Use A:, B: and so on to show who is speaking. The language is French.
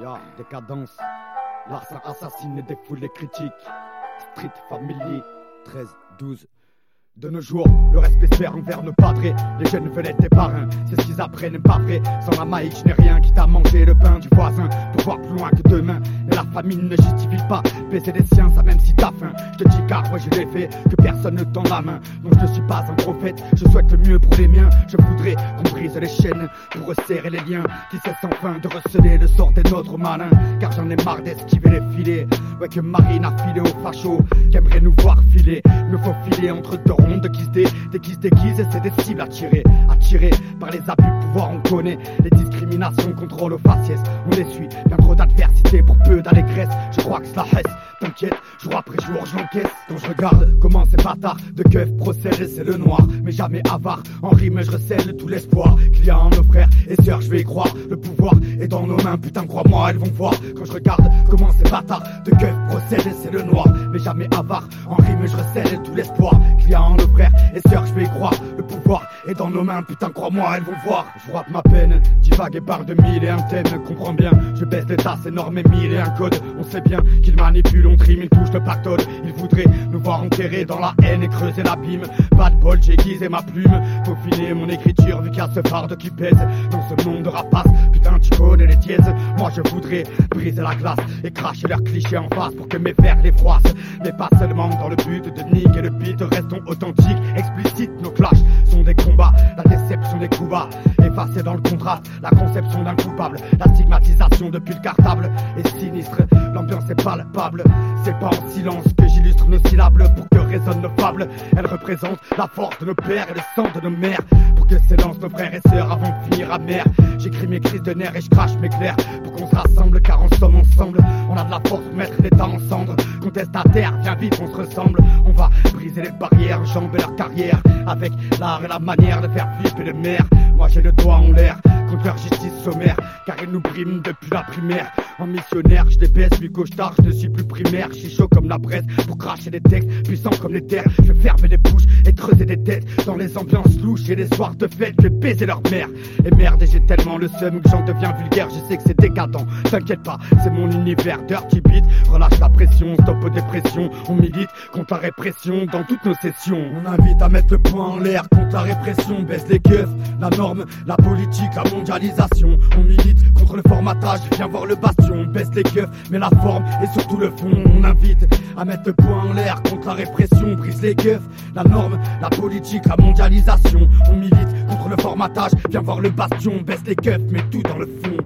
A: Ya, décadence. Larcin assassine et défoule les critiques. Street Family 13, 12. De nos jours, le respect se envers nos padrés. Les jeunes veulent être des parrains, c'est ce qu'ils apprennent, pas vrai. Sans la maïque, je n'ai rien qui t'a mangé le pain du voisin. Pour voir plus loin que demain. Famine ne justifie pas baiser des siens, ça même si t'as faim. Je te dis car moi je l'ai fait, que personne ne tend la main. Non, je ne suis pas un prophète, je souhaite le mieux pour les miens. Je voudrais qu'on brise les chaînes pour resserrer les liens. Qui cessent enfin de receler le sort des nôtres malins. Car j'en ai marre d'esquiver les filets. Ouais, que Marine a filé aux fachos, qui aimeraient nous voir filer. Il me faut filer entre deux de qui se dé, se déguisent et c'est des cibles à tirer. Attirés par les abus de pouvoir, on connaît les discriminations, contrôle aux faciès. On les suit, bien trop d'adversité pour peu d'allégresse. Je crois que cela reste, t'inquiète, jour après jour je l'encaisse. Quand je regarde comment ces bâtards de keuf procèdent, c'est le noir, mais jamais avare. En rime, je recèle tout l'espoir qu'il y a en nos frères et sœurs, je vais y croire. Le pouvoir est dans nos mains, putain, crois-moi, elles vont voir. Quand je regarde comment ces bâtards de keuf procèdent, c'est le noir, mais jamais avare. En rime, je recèle tout l'espoir qu'il y a en nos frères je vais y croire. Le pouvoir est dans nos mains, putain, crois-moi, elles vont voir. Je rappe ma peine, divague et parle de mille et un thème, comprends bien. Je baisse des tasses énormes et mille et un code. On sait bien qu'ils manipulent, on trime, ils touchent le pactole. Ils voudraient nous voir enterrés dans la haine et creuser l'abîme. Pas de bol, j'ai aiguisé ma plume. Faut filer mon écriture, vu qu'il y a ce qui pèse dans ce monde de rapaces. Putain, tu connais les dièses. Moi, je voudrais briser la glace et cracher leurs clichés en face pour que mes vers les froissent. Mais pas seulement dans le but de niquer le beat, restons authentiques, Nos clashs sont des combats, la déception des coups bas. Effacés dans le contraste, la conception d'un coupable, la stigmatisation depuis le cartable est sinistre. L'ambiance est palpable, c'est pas en silence que j'illustre nos syllabes pour que résonnent nos fables. Elles représentent la force de nos pères et le sang de nos mères. Pour que s'élancent nos frères et sœurs avant de finir amers. J'écris mes crises de nerfs et je crache mes clairs pour qu'on se rassemble car en somme ensemble. On a de la force pour mettre l'état en cendre. Contestataire, viens vite, on se ressemble. On va briser les barrières, jamber leur carrière. Avec l'art et la manière de faire flipper les mères. Moi j'ai le doigt en l'air contre leur justice sommaire. Car ils nous briment depuis la primaire. En missionnaire, je les baisse, puis cauchemar, je ne suis plus primaire. Je suis chaud comme la presse pour cracher des textes puissants comme les terres. Je vais fermer les bouches et creuser des têtes dans les ambiances louches et les soirs de fête. Je vais baiser leur mère. Et merde, et j'ai tellement le seum que j'en deviens vulgaire. Je sais que c'est décadent. T'inquiète pas, c'est mon univers dirty beat. Relâche la pression, stop aux dépressions. On milite contre la répression dans toutes nos sessions. On invite à mettre le poing en l'air contre la répression. Baisse les keufs, la norme, la politique, la On milite contre le formatage. Viens voir le bastion. Baisse les keufs, mais la forme et surtout le fond. On invite à mettre le poing en l'air contre la répression. Brise les keufs, la norme, la politique, la mondialisation. On milite contre le formatage. Viens voir le bastion. Baisse les keufs, mais tout dans le fond.